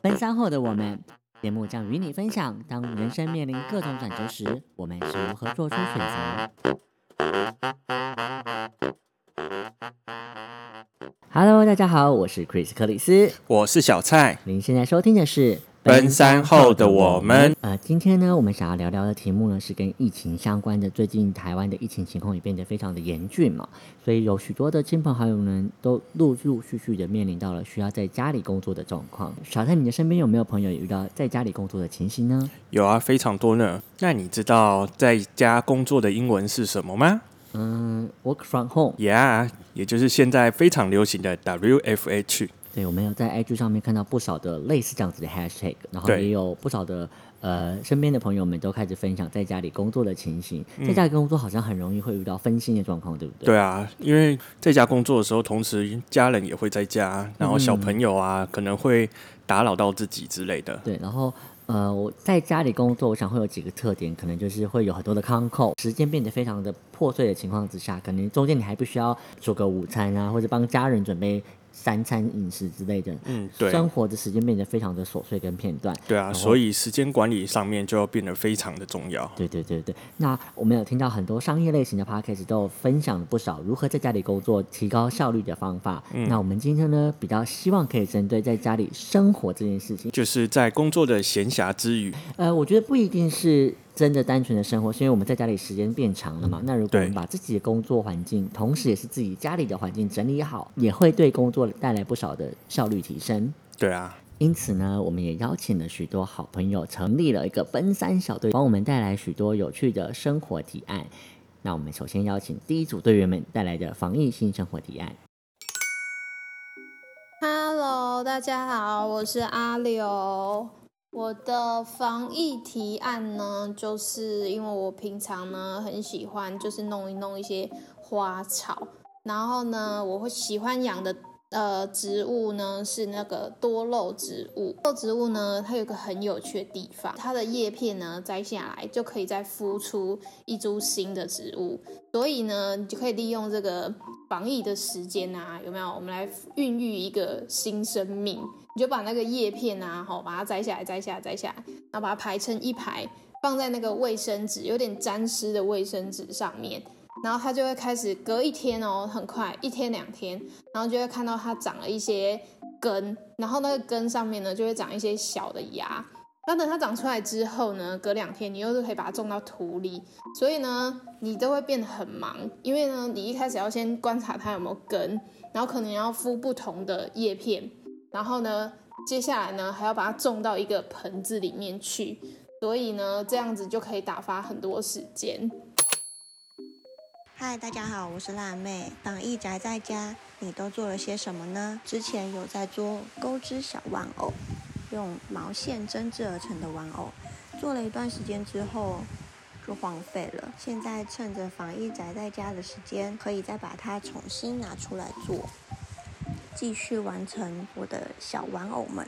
奔三后的我们，节目将与你分享，当人生面临各种转折时，我们是如何做出选择。Hello，大家好，我是 Chris 克里斯，我是小蔡。您现在收听的是。奔三后的我们，呃，今天呢，我们想要聊聊的题目呢，是跟疫情相关的。最近台湾的疫情情况也变得非常的严峻嘛，所以有许多的亲朋好友呢，都陆陆续续的面临到了需要在家里工作的状况。小蔡，你的身边有没有朋友遇到在家里工作的情形呢？有啊，非常多呢。那你知道在家工作的英文是什么吗？嗯，work from home。Yeah，也就是现在非常流行的 WFH。对，我们有在 IG 上面看到不少的类似这样子的 Hashtag，然后也有不少的呃身边的朋友们都开始分享在家里工作的情形。在家里工作好像很容易会遇到分心的状况，对不对？对啊，因为在家工作的时候，同时家人也会在家，然后小朋友啊可能会打扰到自己之类的。对，然后呃我在家里工作，我想会有几个特点，可能就是会有很多的康扣，时间变得非常的破碎的情况之下，可能中间你还必须要煮个午餐啊，或者帮家人准备。三餐饮食之类的，嗯，对，生活的时间变得非常的琐碎跟片段，对啊，所以时间管理上面就要变得非常的重要。对对对对，那我们有听到很多商业类型的 podcast 都有分享了不少如何在家里工作提高效率的方法。那我们今天呢，比较希望可以针对在家里生活这件事情，就是在工作的闲暇之余，呃，我觉得不一定是。真的单纯的生活，是因为我们在家里时间变长了嘛？那如果我们把自己的工作环境，同时也是自己家里的环境整理好，也会对工作带来不少的效率提升。对啊，因此呢，我们也邀请了许多好朋友，成立了一个奔三小队，帮我们带来许多有趣的生活提案。那我们首先邀请第一组队员们带来的防疫性生活提案。Hello，大家好，我是阿刘。我的防疫提案呢，就是因为我平常呢很喜欢，就是弄一弄一些花草，然后呢，我会喜欢养的呃植物呢是那个多肉植物。多肉植物呢，它有个很有趣的地方，它的叶片呢摘下来就可以再孵出一株新的植物，所以呢，你就可以利用这个防疫的时间啊，有没有？我们来孕育一个新生命。你就把那个叶片啊，好，把它摘下来，摘下来，摘下来，然后把它排成一排，放在那个卫生纸有点沾湿的卫生纸上面，然后它就会开始隔一天哦，很快，一天两天，然后就会看到它长了一些根，然后那个根上面呢就会长一些小的芽。那等它长出来之后呢，隔两天你又是可以把它种到土里，所以呢，你都会变得很忙，因为呢，你一开始要先观察它有没有根，然后可能要敷不同的叶片。然后呢，接下来呢还要把它种到一个盆子里面去，所以呢这样子就可以打发很多时间。嗨，大家好，我是辣妹。防疫宅在家，你都做了些什么呢？之前有在做钩织小玩偶，用毛线针织而成的玩偶，做了一段时间之后就荒废了。现在趁着防疫宅在家的时间，可以再把它重新拿出来做。继续完成我的小玩偶们。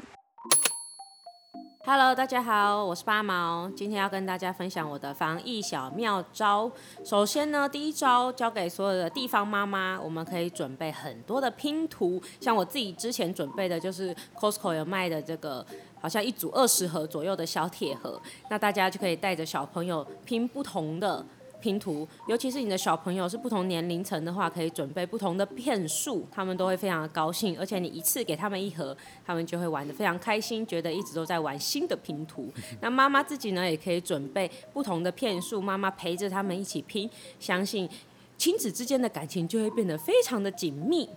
Hello，大家好，我是八毛，今天要跟大家分享我的防疫小妙招。首先呢，第一招交给所有的地方妈妈，我们可以准备很多的拼图，像我自己之前准备的就是 Costco 有卖的这个，好像一组二十盒左右的小铁盒，那大家就可以带着小朋友拼不同的。拼图，尤其是你的小朋友是不同年龄层的话，可以准备不同的片数，他们都会非常的高兴。而且你一次给他们一盒，他们就会玩的非常开心，觉得一直都在玩新的拼图。那妈妈自己呢，也可以准备不同的片数，妈妈陪着他们一起拼，相信亲子之间的感情就会变得非常的紧密。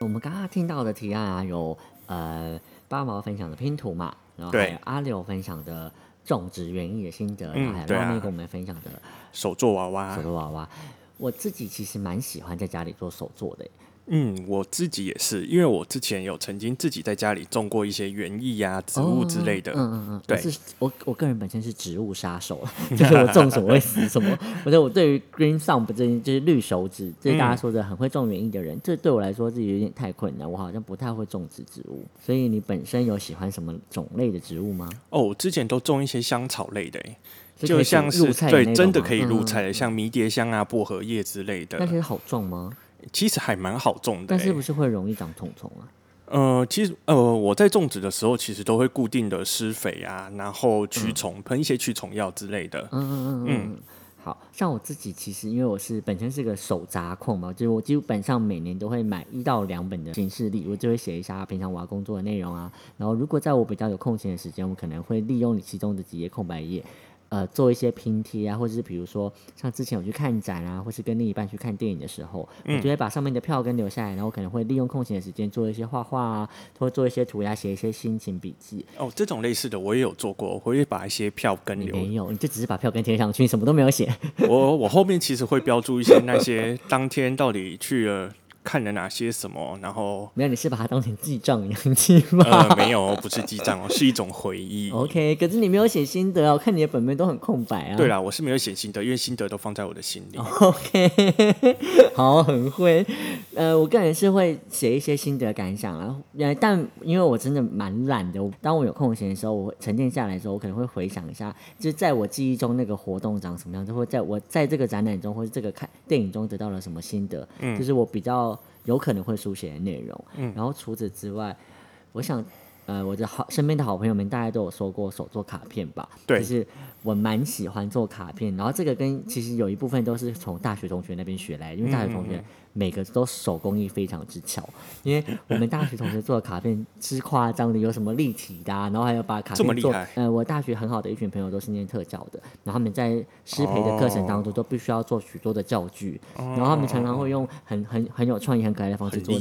我们刚刚听到的提案啊，有呃八毛分享的拼图嘛，然后还有阿六分享的。种植园艺的心得，嗯还有外面跟我们分享的手作娃娃，手作娃娃，我自己其实蛮喜欢在家里做手作的。嗯，我自己也是，因为我之前有曾经自己在家里种过一些园艺呀、植物之类的。嗯嗯嗯，对，是我我个人本身是植物杀手，就是我种什么会死什么。我觉得我对于 green thumb 这就是绿手指，就是大家说的很会种园艺的人，这对我来说是有点太困难，我好像不太会种植植物。所以你本身有喜欢什么种类的植物吗？哦，我之前都种一些香草类的，就像是对真的可以入菜的，像迷迭香啊、薄荷叶之类的。那些好种吗？其实还蛮好种的、但是欸不是会容易长虫虫啊？呃，其实呃，我在种植的时候，其实都会固定的施肥啊，然后驱虫，喷一些驱虫药之类的。嗯嗯嗯嗯嗯。好像我自己其实因为我是本身是个手札控嘛，就是我基本上每年都会买一到两本的行事历，我就会写一下平常我要工作的内容啊。然后如果在我比较有空闲的时间，我可能会利用你其中的几页空白页。呃，做一些拼贴啊，或者是比如说像之前我去看展啊，或是跟另一半去看电影的时候，我就会把上面的票根留下来，然后可能会利用空闲的时间做一些画画啊，或做一些涂鸦，写一些心情笔记。哦，这种类似的我也有做过，我会把一些票根留。你没有，你就只是把票根贴上去，你什么都没有写。我我后面其实会标注一些那些当天到底去了看了哪些什么，然后没有，你是把它当成记账一样记吗？呃没有，不是记账哦，是一种回忆。OK，可是你没有写心得啊，我看你的本本都很空白啊。对啦，我是没有写心得，因为心得都放在我的心里。OK，好，很会。呃，我个人是会写一些心得感想啊，呃，但因为我真的蛮懒的，当我有空闲的时候，我会沉淀下来的时候，我可能会回想一下，就是在我记忆中那个活动长什么样子，或在我在这个展览中或者这个看电影中得到了什么心得，嗯就是我比较有可能会书写的内容。然后除此之外，我想。呃，我的好身边的好朋友们，大家都有说过手做卡片吧？对就是我蛮喜欢做卡片，然后这个跟其实有一部分都是从大学同学那边学来的，因为大学同学每个都手工艺非常之巧，因为我们大学同学做的卡片是夸张的，有什么立体的、啊，然后还有把卡片做呃，我大学很好的一群朋友都是念特教的，然后他们在师培的课程当中都必须要做许多的教具，然后他们常常会用很很很有创意、很可爱的方式做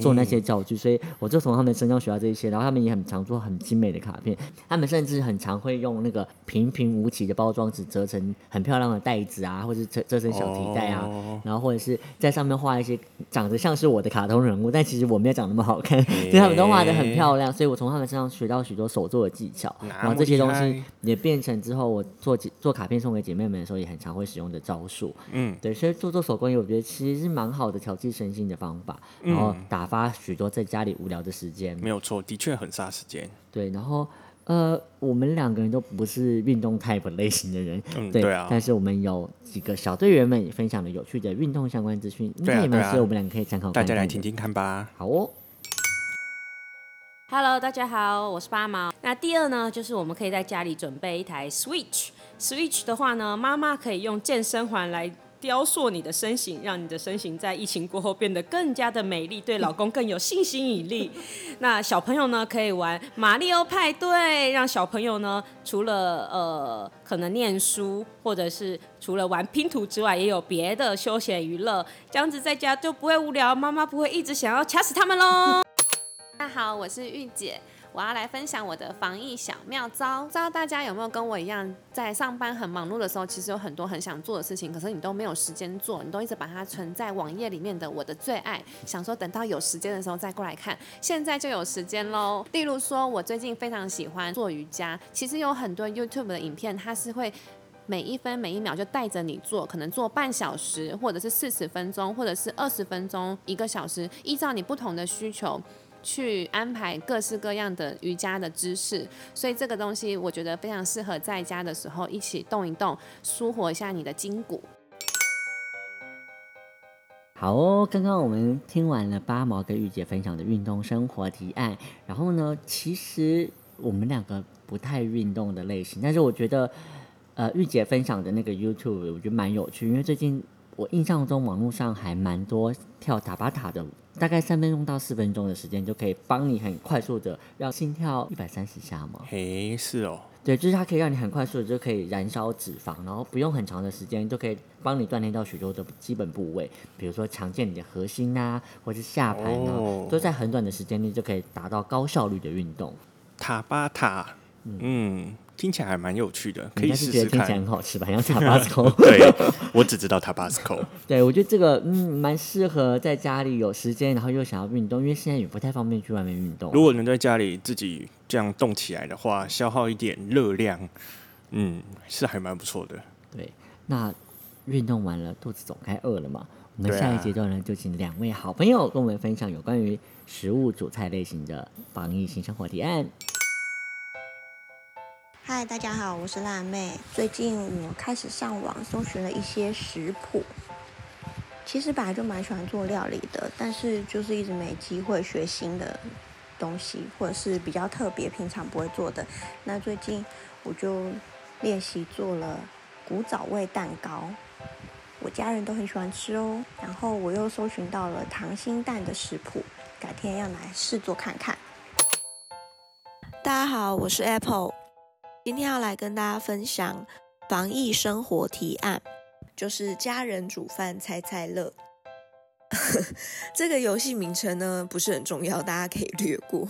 做那些教具，所以我就从他们身上学到这一些，然后他们也很常做很精美的卡片，他们甚至很常会用那个平平无奇的包装纸折成很漂亮的袋子啊，或者折折成小提袋啊，哦。然后或者是在上面画一些长得像是我的卡通人物，但其实我没有长那么好看，所以他们都画的很漂亮，所以我从他们身上学到许多手作的技巧，然后这些东西也变成之后我做做卡片送给姐妹们的时候也很常会使用的招数。嗯，对，所以做做手工艺，我觉得其实是蛮好的调剂身心的方法，然后打发许多在家里无聊的时间。没有错，的确很杀时间。对，然后呃，我们两个人都不是运动 type 类型的人，嗯，对，对啊，但是我们有几个小队员们也分享了有趣的运动相关资讯，应对啊该也蛮对啊适合我们两个可以参考大家来听听看吧。好哦，Hello，大家好，我是八毛。那第二呢，就是我们可以在家里准备一台 Switch。Switch 的话呢，妈妈可以用健身环来雕塑你的身形，让你的身形在疫情过后变得更加的美丽，对老公更有性吸引力。那小朋友呢，可以玩马里奥派对，让小朋友呢，除了呃可能念书，或者是除了玩拼图之外，也有别的休闲娱乐，这样子在家就不会无聊，妈妈不会一直想要掐死他们喽。大家好，我是玉姐，我要来分享我的防疫小妙招。不知道大家有没有跟我一样，在上班很忙碌的时候，其实有很多很想做的事情，可是你都没有时间做，你都一直把它存在网页里面的我的最爱，想说等到有时间的时候再过来看。现在就有时间喽。例如说，我最近非常喜欢做瑜伽，其实有很多 YouTube 的影片，它是会。每一分每一秒就带着你做，可能做半小时，或者是四十分钟，或者是二十分钟、一个小时，依照你不同的需求，去安排各式各样的瑜伽的姿势，所以这个东西我觉得非常适合在家的时候一起动一动，舒活一下你的筋骨。好哦，刚刚我们听完了八毛跟玉姐分享的运动生活提案，然后呢，其实我们两个不太运动的类型，但是我觉得，呃，玉姐分享的那个 YouTube 我觉得蛮有趣，因为最近我印象中网络上还蛮多跳塔巴塔的，大概三分钟到四分钟的时间就可以帮你很快速的让心跳一百三十下嘛。嘿，是哦，对，就是它可以让你很快速的就可以燃烧脂肪，然后不用很长的时间就可以帮你锻炼到许多的基本部位，比如说强健你的核心啊，或是下盘啊，哦都在很短的时间内就可以达到高效率的运动。塔巴塔，嗯，听起来还蛮有趣的，可以试试觉得听起来看。很好吃吧，像塔巴斯科。对，我只知道 Tabasco。对，我觉得这个嗯蛮适合在家里有时间，然后又想要运动，因为现在也不太方便去外面运动。如果能在家里自己这样动起来的话，消耗一点热量，嗯，是还蛮不错的。对，那运动完了，肚子总该饿了嘛。我们下一阶段呢，就请两位好朋友跟我们分享有关于食物主菜类型的防疫新生活提案。嗨，大家好，我是辣妹。最近我开始上网搜寻了一些食谱，其实本来就蛮喜欢做料理的，但是就是一直没机会学新的东西，或者是比较特别、平常不会做的。那最近我就练习做了古早味蛋糕，我家人都很喜欢吃哦。然后我又搜寻到了溏心蛋的食谱，改天要来试做看看。大家好，我是 Apple，今天要来跟大家分享防疫生活提案。就是家人煮饭猜猜乐，这个游戏名称呢不是很重要，大家可以略过。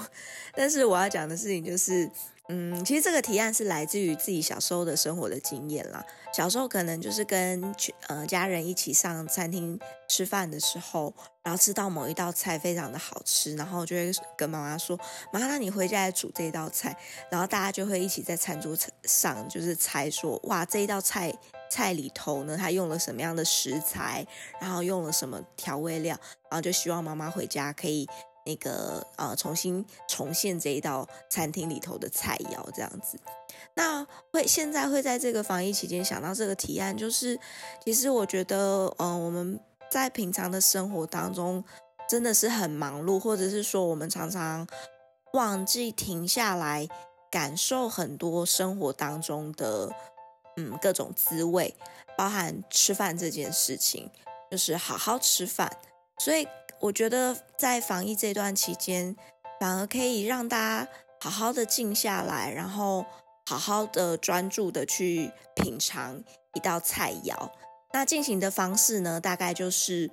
但是我要讲的事情就是。嗯，其实这个提案是来自于自己小时候的生活的经验啦。小时候可能就是跟呃家人一起上餐厅吃饭的时候，然后吃到某一道菜非常的好吃，然后就会跟妈妈说：“妈，那你回家来煮这道菜。”然后大家就会一起在餐桌上就是猜说：“哇，这一道菜菜里头呢，它用了什么样的食材，然后用了什么调味料，然后就希望妈妈回家可以。”那个呃，重新重现这一道餐厅里头的菜肴这样子，那会现在会在这个防疫期间想到这个提案，就是其实我觉得，嗯，我们在平常的生活当中真的是很忙碌，或者是说我们常常忘记停下来感受很多生活当中的嗯各种滋味，包含吃饭这件事情，就是好好吃饭，所以。我觉得在防疫这段期间，反而可以让大家好好的静下来，然后好好的专注的去品尝一道菜肴。那进行的方式呢，大概就是，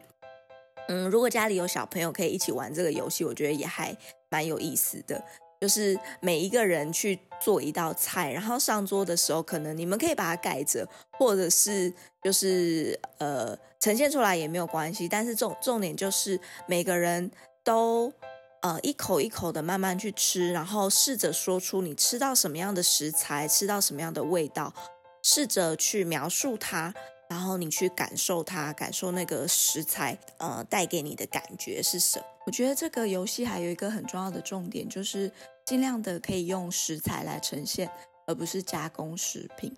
嗯，如果家里有小朋友可以一起玩这个游戏，我觉得也还蛮有意思的。就是每一个人去做一道菜，然后上桌的时候，可能你们可以把它盖着，或者是就是呃呈现出来也没有关系。但是重重点就是每个人都呃一口一口的慢慢去吃，然后试着说出你吃到什么样的食材，吃到什么样的味道，试着去描述它。然后你去感受它，感受那个食材，呃，带给你的感觉是什么？我觉得这个游戏还有一个很重要的重点，就是尽量的可以用食材来呈现，而不是加工食品，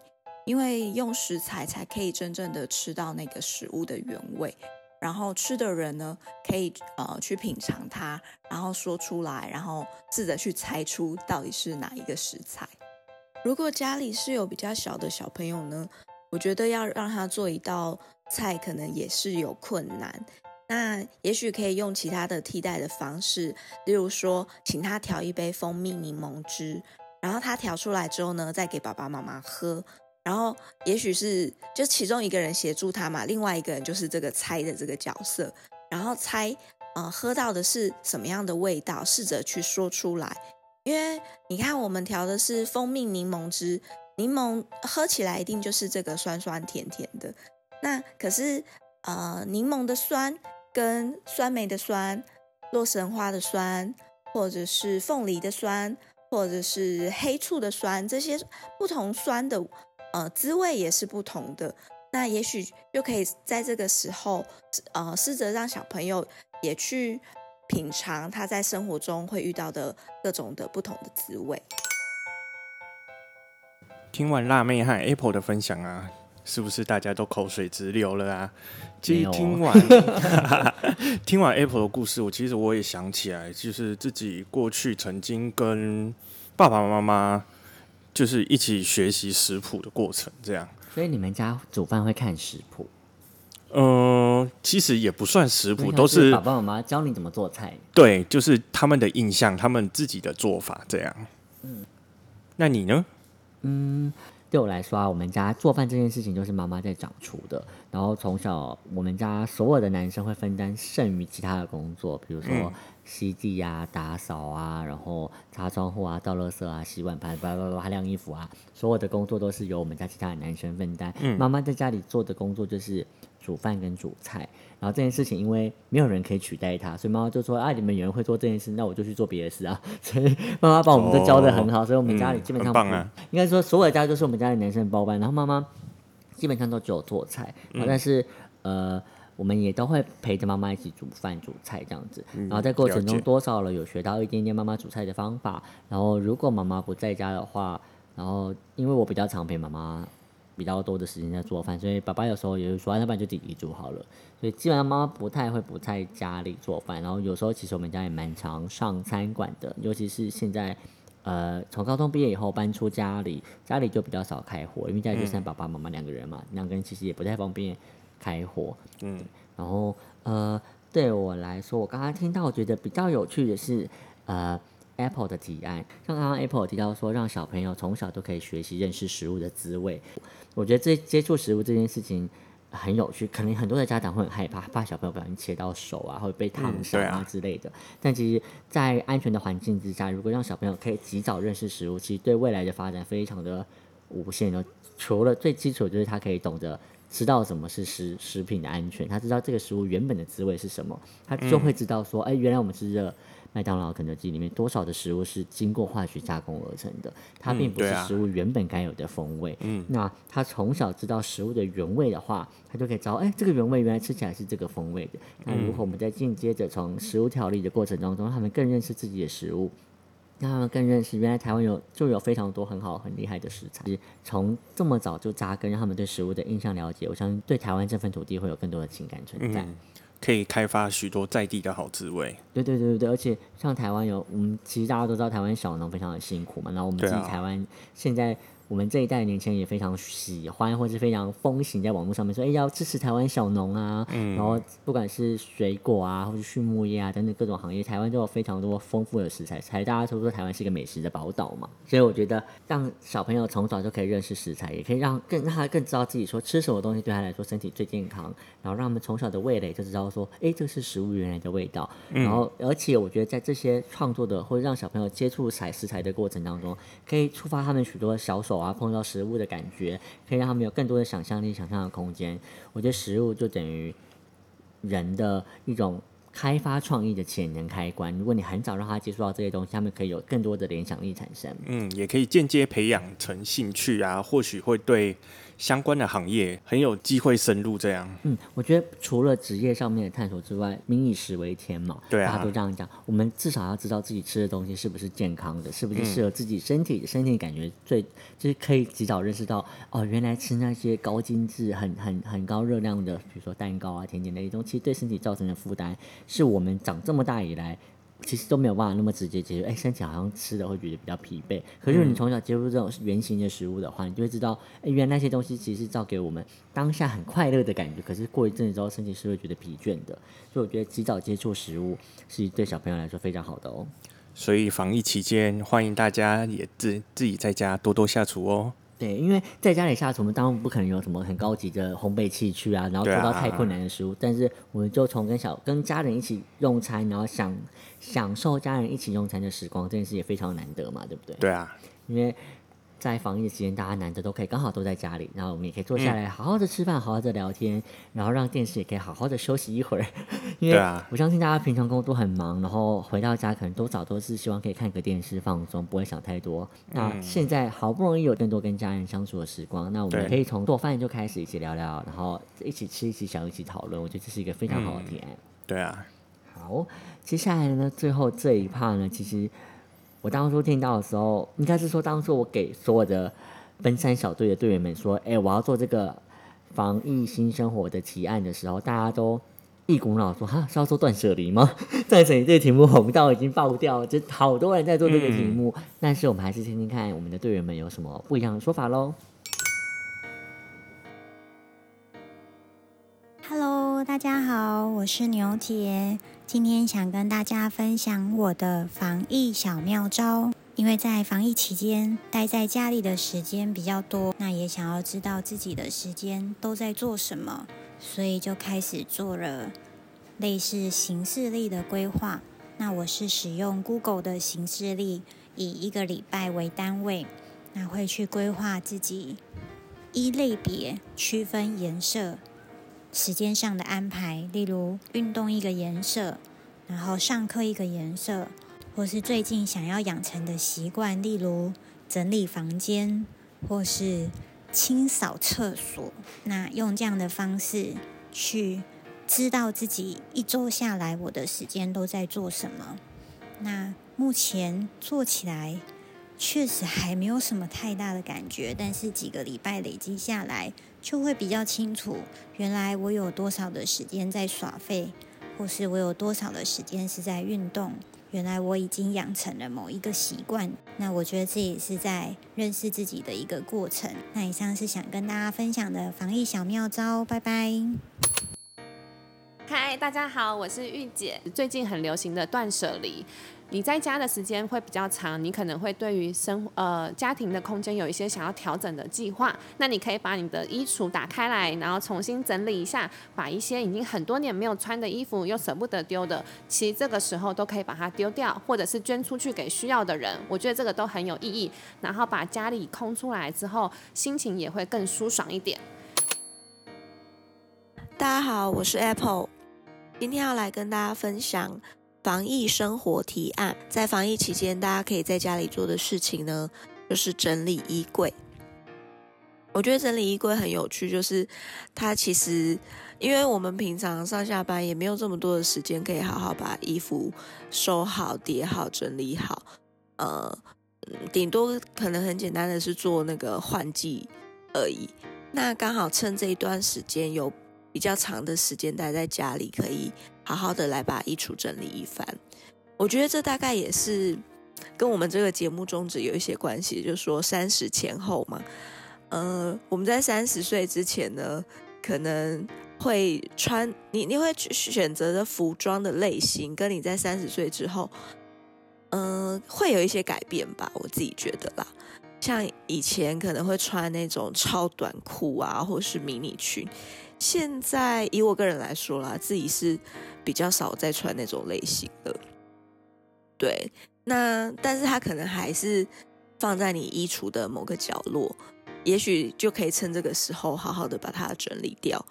因为用食材才可以真正的吃到那个食物的原味。然后吃的人呢，可以呃去品尝它，然后说出来，然后试着去猜出到底是哪一个食材。如果家里是有比较小的小朋友呢？我觉得要让他做一道菜，可能也是有困难。那也许可以用其他的替代的方式，例如说，请他调一杯蜂蜜柠檬汁，然后他调出来之后呢，再给爸爸妈妈喝。然后，也许是就其中一个人协助他嘛，另外一个人就是这个猜的这个角色，然后猜，呃，喝到的是什么样的味道，试着去说出来。因为你看，我们调的是蜂蜜柠檬汁。柠檬喝起来一定就是这个酸酸甜甜的，那可是呃柠檬的酸跟酸梅的酸、洛神花的酸，或者是凤梨的酸，或者是黑醋的酸，这些不同酸的呃滋味也是不同的。那也许就可以在这个时候呃试着让小朋友也去品尝他在生活中会遇到的各种的不同的滋味。听完辣妹和 Apple 的分享啊，是不是大家都口水直流了啊？其实听完 听完 Apple 的故事，我其实我也想起来，就是自己过去曾经跟爸爸妈妈就是一起学习食谱的过程，这样。所以你们家煮饭会看食谱？嗯，其实也不算食谱，都是爸爸妈妈教你怎么做菜。对，就是他们的印象，他们自己的做法这样。嗯，那你呢？嗯，对我来说啊，我们家做饭这件事情就是妈妈在掌厨的。然后从小，我们家所有的男生会分担剩余其他的工作，比如说洗地啊、打扫啊，然后擦窗户啊、倒垃圾啊、洗碗盘、叭叭叭晾衣服啊，所有的工作都是由我们家其他的男生分担。嗯妈妈在家里做的工作就是煮饭跟煮菜。然后这件事情，因为没有人可以取代他，所以妈妈就说：“啊，你们有人会做这件事，那我就去做别的事啊。”所以妈妈把我们都教的很好，所以我们家里基本上应该说所有的家都是我们家里男生包办。然后妈妈基本上都只有做菜，但是呃，我们也都会陪着妈妈一起煮饭煮菜这样子。然后在过程中多少了有学到一点点妈妈煮菜的方法。然后如果妈妈不在家的话，然后因为我比较常陪妈妈。比较多的时间在做饭，所以爸爸有时候也会说，要不然就弟弟煮好了。所以基本上妈妈不太会不在家里做饭，然后有时候其实我们家也蛮常上餐馆的，尤其是现在，呃，从高中毕业以后搬出家里，家里就比较少开火，因为家里就剩爸爸妈妈两个人嘛，两个人其实也不太方便开火。嗯，然后呃，对我来说，我刚刚听到我觉得比较有趣的是，呃。Apple 的提案，像刚刚 Apple 提到说，让小朋友从小都可以学习认识食物的滋味。我觉得这接触食物这件事情很有趣，可能很多的家长会很害怕，怕小朋友不小心切到手啊，或者被烫伤啊之类的。但其实，在安全的环境之下，如果让小朋友可以及早认识食物，其实对未来的发展非常的无限的。除了最基础，就是他可以懂得知道什么是食食品的安全，他知道这个食物原本的滋味是什么，他就会知道说，哎，原来我们吃的。麦当劳、肯德基里面多少的食物是经过化学加工而成的？它并不是食物原本该有的风味。嗯，那他从小知道食物的原味的话，他就可以知道，哎，这个原味原来吃起来是这个风味的。那如果我们在进阶着从食物调理的过程当中，他们更认识自己的食物，让他们更认识原来台湾有就有非常多很好很厉害的食材。从这么早就扎根，让他们对食物的印象了解，我相信对台湾这份土地会有更多的情感存在。可以开发许多在地的好滋味。对对对对对，而且像台湾有，我们其实大家都知道台湾小农非常的辛苦嘛，然后我们自己台湾现在。我们这一代年轻人也非常喜欢，或是非常风行，在网络上面说，哎，要支持台湾小农啊。嗯。然后不管是水果啊，或是畜牧业啊等等各种行业，台湾都有非常多丰富的食材。才大家都说台湾是一个美食的宝岛嘛。所以我觉得让小朋友从小就可以认识食材，也可以让更让他更知道自己说吃什么东西对他来说身体最健康。然后让他们从小的味蕾就知道说，哎，这是食物原来的味道。然后而且我觉得在这些创作的或者让小朋友接触采食材的过程当中，可以触发他们许多小手。啊，碰到食物的感觉，可以让他们有更多的想象力、想象的空间。我觉得食物就等于人的一种开发创意的潜能开关。如果你很早让他接触到这些东西，他们可以有更多的联想力产生。嗯，也可以间接培养成兴趣啊，或许会对。相关的行业很有机会深入这样。嗯，我觉得除了职业上面的探索之外，民以食为天嘛，对啊，大家都这样讲。我们至少要知道自己吃的东西是不是健康的，是不是适合自己身体，身体感觉最就是可以及早认识到哦，原来吃那些高精致、很很很高热量的，比如说蛋糕啊、甜点那些东西，对身体造成的负担，是我们长这么大以来。其实都没有办法那么直接解决，哎，身体好像吃的会觉得比较疲惫。可是你从小接触这种圆形的食物的话，你就会知道，哎，原来那些东西其实是造给我们当下很快乐的感觉。可是过一阵子之后，身体是会觉得疲倦的。所以我觉得及早接触食物是对小朋友来说非常好的哦。所以防疫期间，欢迎大家也自自己在家多多下厨哦。对，因为在家里下厨，我们当然不可能有什么很高级的烘焙器具啊，然后做到太困难的食物。但是我们就从跟小跟家人一起用餐，然后享享受家人一起用餐的时光，这件事也非常难得嘛，对不对？对啊，因为。在防疫期间，大家难得都可以刚好都在家里，然后我们也可以坐下来好好的吃饭，好好的聊天，然后让电视也可以好好的休息一会儿。因为我相信大家平常工作很忙，然后回到家可能多少都是希望可以看个电视放松，不会想太多。那现在好不容易有更多跟家人相处的时光，那我们可以从做饭就开始一起聊聊，然后一起吃，一起想，一起讨论。我觉得这是一个非常好的体验。对啊。好，接下来呢，最后这一 part 呢，其实。我当初听到的时候，应该是说当初我给所有的奔山小队的队员们说：“哎，我要做这个防疫新生活的提案的时候，大家都一股脑说：‘哈，是要做断舍离吗？’在这里，这个题目红到已经爆掉，就好多人在做这个题目。但是我们还是听听看我们的队员们有什么不一样的说法喽。Hello，大家好，我是牛铁。今天想跟大家分享我的防疫小妙招，因为在防疫期间待在家里的时间比较多，那也想要知道自己的时间都在做什么，所以就开始做了类似行事历的规划。那我是使用 Google 的行事历，以一个礼拜为单位，那会去规划自己一类别区分颜色。时间上的安排，例如运动一个颜色，然后上课一个颜色，或是最近想要养成的习惯，例如整理房间或是清扫厕所。那用这样的方式去知道自己一周下来我的时间都在做什么。那目前做起来确实还没有什么太大的感觉，但是几个礼拜累积下来，就会比较清楚，原来我有多少的时间在耍废，或是我有多少的时间是在运动。原来我已经养成了某一个习惯，那我觉得这也是在认识自己的一个过程。那以上是想跟大家分享的防疫小妙招，拜拜。嗨，大家好，我是玉姐。最近很流行的断舍离。你在家的时间会比较长，你可能会对于生呃家庭的空间有一些想要调整的计划。那你可以把你的衣橱打开来，然后重新整理一下，把一些已经很多年没有穿的衣服又舍不得丢的，其实这个时候都可以把它丢掉，或者是捐出去给需要的人。我觉得这个都很有意义。然后把家里空出来之后，心情也会更舒爽一点。大家好，我是 Apple，今天要来跟大家分享。防疫生活提案，在防疫期间，大家可以在家里做的事情呢，就是整理衣柜。我觉得整理衣柜很有趣，就是它其实，因为我们平常上下班也没有这么多的时间，可以好好把衣服收好、叠好、整理好。呃，顶多可能很简单的是做那个换季而已。那刚好趁这一段时间有。比较长的时间待在家里，可以好好的来把衣橱整理一番。我觉得这大概也是跟我们这个节目宗旨有一些关系，就是说三十前后嘛。呃，我们在三十岁之前呢，可能会穿你你会选择的服装的类型，跟你在三十岁之后，嗯，会有一些改变吧。我自己觉得啦，像以前可能会穿那种超短裤啊，或是迷你裙。现在以我个人来说啦，自己是比较少再穿那种类型的。对，那但是它可能还是放在你衣橱的某个角落，也许就可以趁这个时候好好的把它整理掉。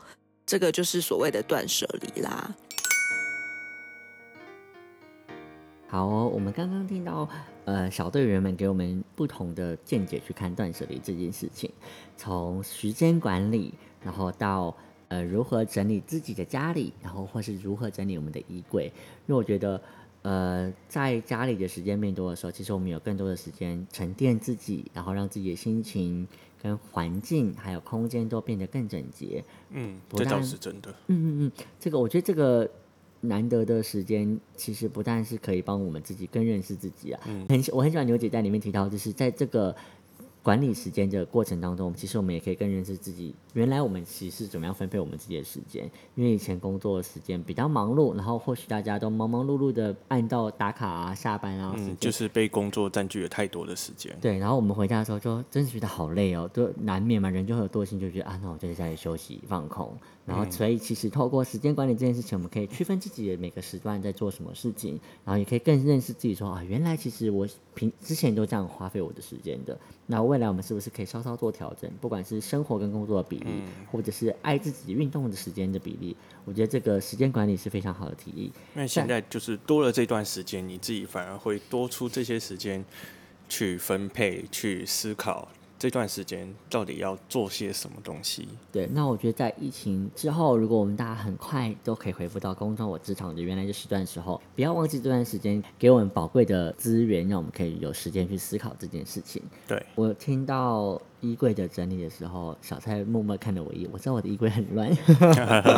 这个就是所谓的断舍离啦。好，我们刚刚听到呃小队员们给我们不同的见解去看断舍离这件事情，从时间管理，然后到。呃，如何整理自己的家里，然后或是如何整理我们的衣柜？因为我觉得，呃，在家里的时间变多的时候，其实我们有更多的时间沉淀自己，然后让自己的心情、跟环境还有空间都变得更整洁。嗯，这倒是真的。嗯嗯嗯，这个我觉得这个难得的时间，其实不但是可以帮我们自己更认识自己啊。嗯，很我很喜欢牛姐在里面提到，就是在这个。管理时间的过程当中，其实我们也可以更认识自己。原来我们其实是怎么样分配我们自己的时间？因为以前工作的时间比较忙碌，然后或许大家都忙忙碌碌的按到打卡啊、下班啊，嗯，就是被工作占据了太多的时间。对，然后我们回家的时候就真的觉得好累哦，就难免嘛，人就会有惰性，就觉得啊，那我就在家里休息放空。然后，所以其实透过时间管理这件事情，我们可以区分自己的每个时段在做什么事情，然后也可以更认识自己，说啊，原来其实我平之前都这样花费我的时间的。那未来我们是不是可以稍稍做调整？不管是生活跟工作的比例，或者是爱自己运动的时间的比例，我觉得这个时间管理是非常好的提议。那现在就是多了这段时间，你自己反而会多出这些时间去分配、去思考。这段时间到底要做些什么东西？对，那我觉得在疫情之后，如果我们大家很快都可以恢复到工作我职场的原来的时段时候，不要忘记这段时间给我们宝贵的资源，让我们可以有时间去思考这件事情。对我听到衣柜的整理的时候，小蔡默默看着我一眼，我知道我的衣柜很乱。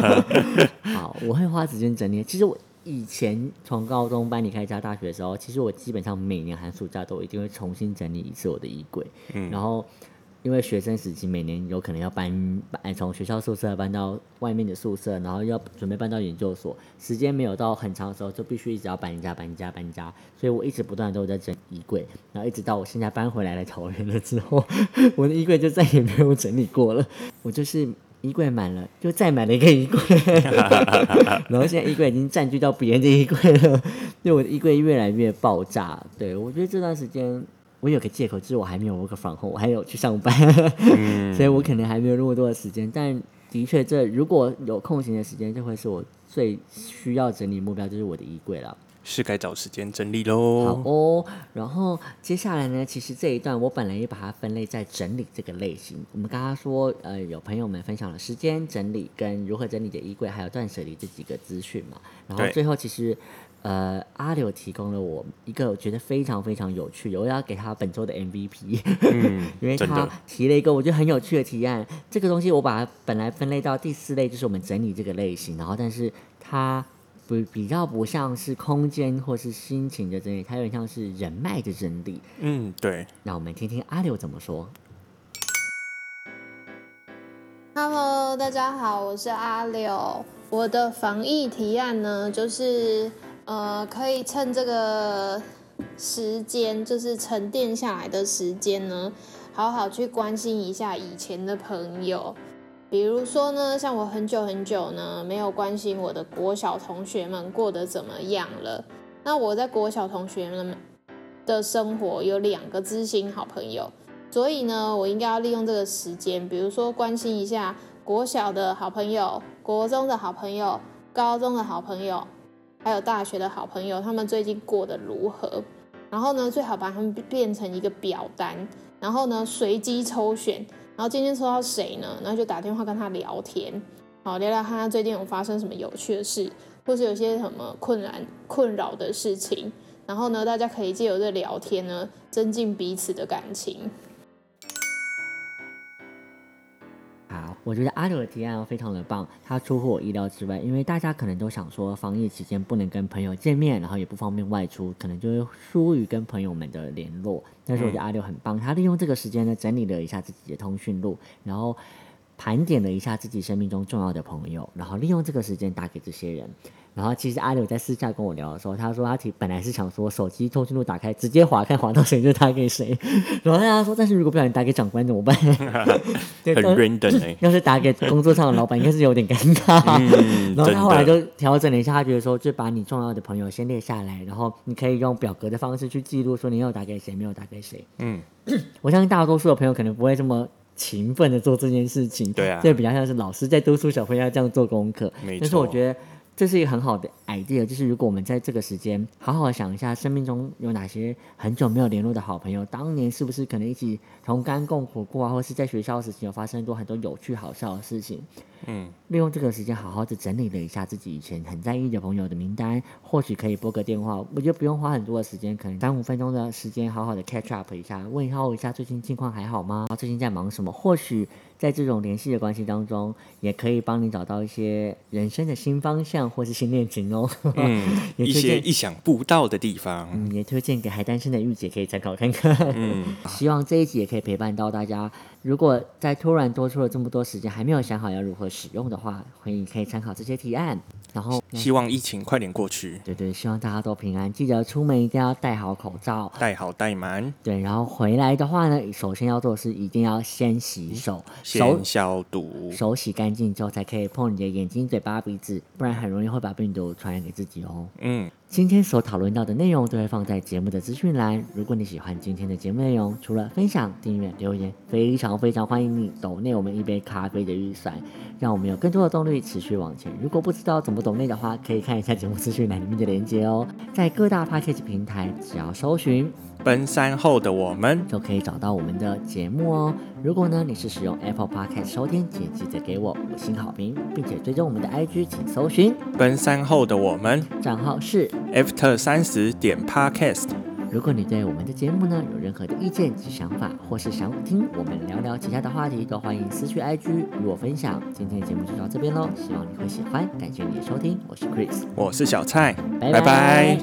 好，我会花时间整理。其实我。以前从高中搬离开家大学的时候，其实我基本上每年寒暑假都一定会重新整理一次我的衣柜。嗯，然后因为学生时期每年有可能要搬搬从学校宿舍搬到外面的宿舍，然后要准备搬到研究所，时间没有到很长的时候，就必须一直要搬家搬家搬家，所以我一直不断都在整衣柜，然后一直到我现在搬回来了桃园了之后，我的衣柜就再也没有整理过了。我就是。衣柜满了，就再买了一个衣柜，然后现在衣柜已经占据到别人的衣柜了，对我的衣柜越来越爆炸。对我觉得这段时间我有个借口，就是我还没有 work from home，我还有去上班，所以我可能还没有那么多的时间。但的确，这如果有空闲的时间，就会是我最需要整理目标，就是我的衣柜了。是该找时间整理喽。好哦，然后接下来呢？其实这一段我本来也把它分类在整理这个类型。我们刚刚说，呃，有朋友们分享了时间整理跟如何整理的衣柜，还有断舍离这几个资讯嘛。然后最后其实，呃，阿柳提供了我一个我觉得非常非常有趣的，我要给他本周的 MVP，嗯 因为他提了一个我觉得很有趣的提案。这个东西我把它本来分类到第四类，就是我们整理这个类型，然后但是它不比较不像是空间或是心情的真理，它有点像是人脉的真理。嗯，对，那我们听听阿柳怎么说。Hello，大家好，我是阿柳。我的防疫提案呢，就是呃，可以趁这个时间，就是沉淀下来的时间呢，好好去关心一下以前的朋友。比如说呢，像我很久很久呢没有关心我的国小同学们过得怎么样了。那我在国小同学们的生活有两个知心好朋友，所以呢，我应该要利用这个时间，比如说关心一下国小的好朋友、国中的好朋友、高中的好朋友，还有大学的好朋友，他们最近过得如何？然后呢，最好把他们变成一个表单，然后呢，随机抽选，然后今天抽到谁呢？然后就打电话跟他聊天，好聊聊他最近有发生什么有趣的事，或是有些什么困难困扰的事情。然后呢，大家可以借由这聊天呢，增进彼此的感情。我觉得阿六的提案非常的棒，他出乎我意料之外，因为大家可能都想说防疫期间不能跟朋友见面，然后也不方便外出，可能就会疏于跟朋友们的联络。但是我觉得阿六很棒，他利用这个时间呢，整理了一下自己的通讯录，然后盘点了一下自己生命中重要的朋友，然后利用这个时间打给这些人。然后其实阿柳在私下跟我聊的时候，他说他提本来是想说手机通讯录打开直接划看划到谁就打给谁，然后他说但是如果不小心打给长官怎么办？对很但 random 哎、要是打给工作上的老板，应该是有点尴尬。嗯，然后他后来，就调整了一下，他觉得说，就把你重要的朋友先列下来，然后你可以用表格的方式去记录，说你有打给谁，没有打给谁。嗯，我相信大多数的朋友可能不会这么勤奋的做这件事情，对啊这比较像是老师在督促小朋友要这样做功课。没但是我错觉得这是一个很好的 idea，就是如果我们在这个时间好好的想一下，生命中有哪些很久没有联络的好朋友，当年是不是可能一起同甘共苦过啊，或是在学校时期有发生过很多有趣好笑的事情。嗯，利用这个时间好好的整理了一下自己以前很在意的朋友的名单，或许可以拨个电话，我觉得不用花很多的时间，可能三五分钟的时间，好好的 catch up 一下，问候一下最近近况还好吗？最近在忙什么？或许在这种联系的关系当中，也可以帮你找到一些人生的新方向或是新恋情哦。嗯，也一些意想不到的地方，嗯，也推荐给还单身的玉姐可以参考看看。嗯，希望这一集也可以陪伴到大家。如果在突然多出了这么多时间，还没有想好要如何使用的话，欢迎可以参考这些提案。然后，希望疫情快点过去，对对，希望大家都平安，记得出门一定要戴好口罩。戴好戴满，对，然后回来的话呢，首先要做的是一定要先洗手，手先消毒，手洗干净之后才可以碰你的眼睛、嘴巴、鼻子，不然很容易会把病毒传染给自己哦。嗯，今天所讨论到的内容都会放在节目的资讯栏。如果你喜欢今天的节目内容，除了分享、订阅、留言，非常非常欢迎你抖内我们一杯咖啡的预算，让我们有更多的动力持续往前。如果不知道怎么抖内的话，可以看一下节目资讯栏里面的链接哦。在各大 p a c k a g e 平台，只要搜寻奔三后的我们，就可以找到我们的节目哦。如果呢你是使用 Apple Podcast 收听，请记得给我五星好评，并且追踪我们的 IG，请搜寻奔三后的我们账号是。，after 三十点 podcast，如果你对我们的节目呢有任何的意见及想法，或是想听我们聊聊其他的话题，都欢迎私去 IG 与我分享。今天的节目就到这边喽，希望你会喜欢，感谢你的收听，我是 Chris，我是小蔡，拜拜拜